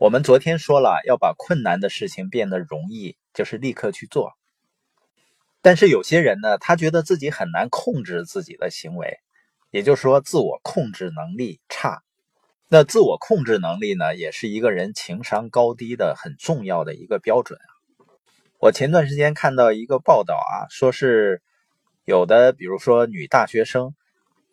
我们昨天说了，要把困难的事情变得容易，就是立刻去做。但是有些人呢，他觉得自己很难控制自己的行为，也就是说，自我控制能力差。那自我控制能力呢，也是一个人情商高低的很重要的一个标准。我前段时间看到一个报道啊，说是有的，比如说女大学生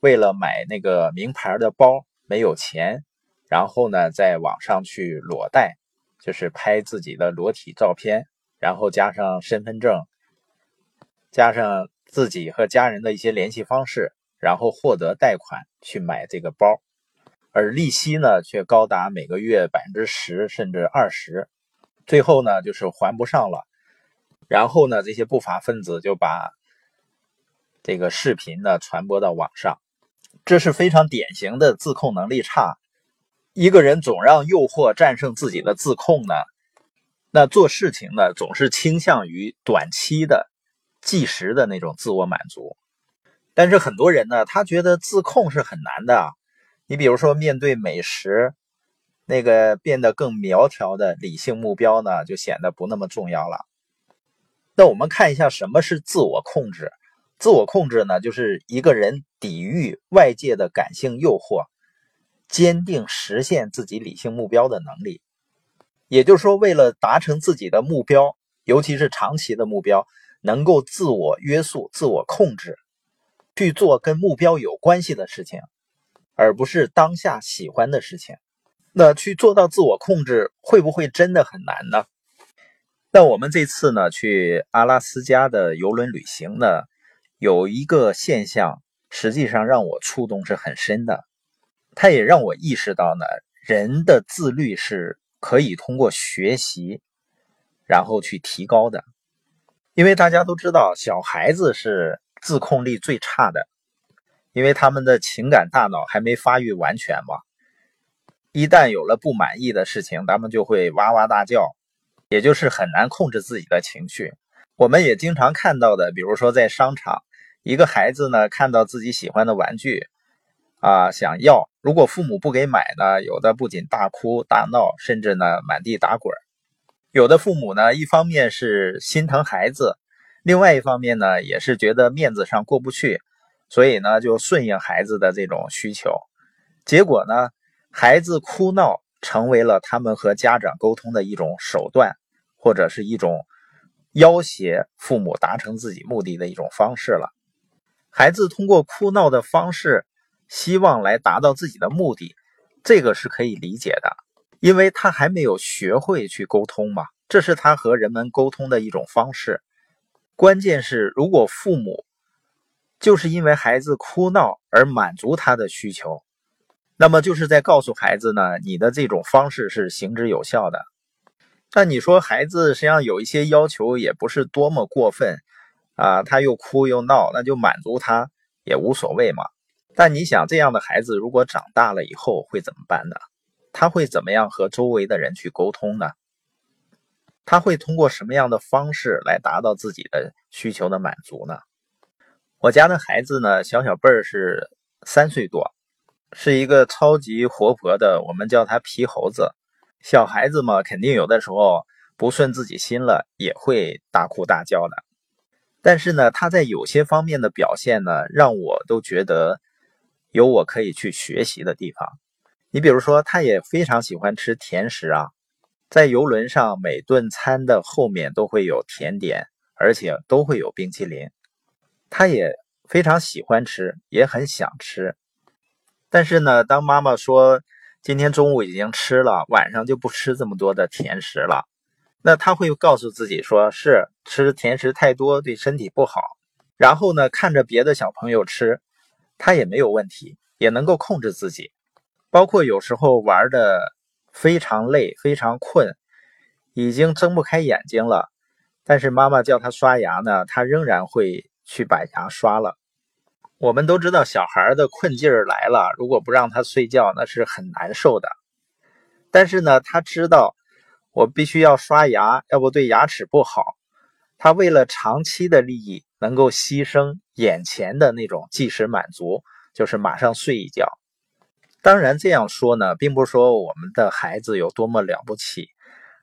为了买那个名牌的包没有钱。然后呢，在网上去裸贷，就是拍自己的裸体照片，然后加上身份证，加上自己和家人的一些联系方式，然后获得贷款去买这个包，而利息呢却高达每个月百分之十甚至二十，最后呢就是还不上了。然后呢，这些不法分子就把这个视频呢传播到网上，这是非常典型的自控能力差。一个人总让诱惑战胜自己的自控呢，那做事情呢总是倾向于短期的、即时的那种自我满足。但是很多人呢，他觉得自控是很难的。你比如说，面对美食，那个变得更苗条的理性目标呢，就显得不那么重要了。那我们看一下什么是自我控制。自我控制呢，就是一个人抵御外界的感性诱惑。坚定实现自己理性目标的能力，也就是说，为了达成自己的目标，尤其是长期的目标，能够自我约束、自我控制，去做跟目标有关系的事情，而不是当下喜欢的事情。那去做到自我控制，会不会真的很难呢？那我们这次呢，去阿拉斯加的游轮旅行呢，有一个现象，实际上让我触动是很深的。它也让我意识到呢，人的自律是可以通过学习，然后去提高的。因为大家都知道，小孩子是自控力最差的，因为他们的情感大脑还没发育完全嘛。一旦有了不满意的事情，他们就会哇哇大叫，也就是很难控制自己的情绪。我们也经常看到的，比如说在商场，一个孩子呢看到自己喜欢的玩具。啊，想要如果父母不给买呢，有的不仅大哭大闹，甚至呢满地打滚有的父母呢，一方面是心疼孩子，另外一方面呢，也是觉得面子上过不去，所以呢就顺应孩子的这种需求。结果呢，孩子哭闹成为了他们和家长沟通的一种手段，或者是一种要挟父母达成自己目的的一种方式了。孩子通过哭闹的方式。希望来达到自己的目的，这个是可以理解的，因为他还没有学会去沟通嘛，这是他和人们沟通的一种方式。关键是，如果父母就是因为孩子哭闹而满足他的需求，那么就是在告诉孩子呢，你的这种方式是行之有效的。但你说孩子实际上有一些要求也不是多么过分啊，他又哭又闹，那就满足他也无所谓嘛。但你想，这样的孩子如果长大了以后会怎么办呢？他会怎么样和周围的人去沟通呢？他会通过什么样的方式来达到自己的需求的满足呢？我家的孩子呢，小小辈儿是三岁多，是一个超级活泼的，我们叫他皮猴子。小孩子嘛，肯定有的时候不顺自己心了，也会大哭大叫的。但是呢，他在有些方面的表现呢，让我都觉得。有我可以去学习的地方，你比如说，他也非常喜欢吃甜食啊，在游轮上每顿餐的后面都会有甜点，而且都会有冰淇淋，他也非常喜欢吃，也很想吃。但是呢，当妈妈说今天中午已经吃了，晚上就不吃这么多的甜食了，那他会告诉自己说是吃甜食太多对身体不好，然后呢，看着别的小朋友吃。他也没有问题，也能够控制自己，包括有时候玩的非常累、非常困，已经睁不开眼睛了，但是妈妈叫他刷牙呢，他仍然会去把牙刷了。我们都知道，小孩的困劲儿来了，如果不让他睡觉，那是很难受的。但是呢，他知道我必须要刷牙，要不对牙齿不好。他为了长期的利益，能够牺牲眼前的那种即时满足，就是马上睡一觉。当然这样说呢，并不是说我们的孩子有多么了不起，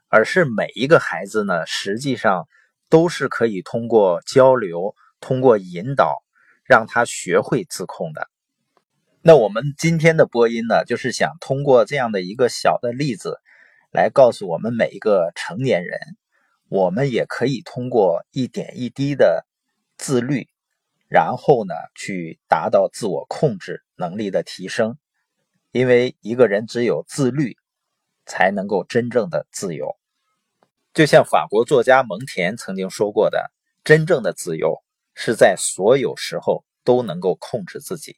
而是每一个孩子呢，实际上都是可以通过交流、通过引导，让他学会自控的。那我们今天的播音呢，就是想通过这样的一个小的例子，来告诉我们每一个成年人，我们也可以通过一点一滴的自律，然后呢，去达到自我控制能力的提升。因为一个人只有自律，才能够真正的自由。就像法国作家蒙田曾经说过的：“真正的自由是在所有时候都能够控制自己。”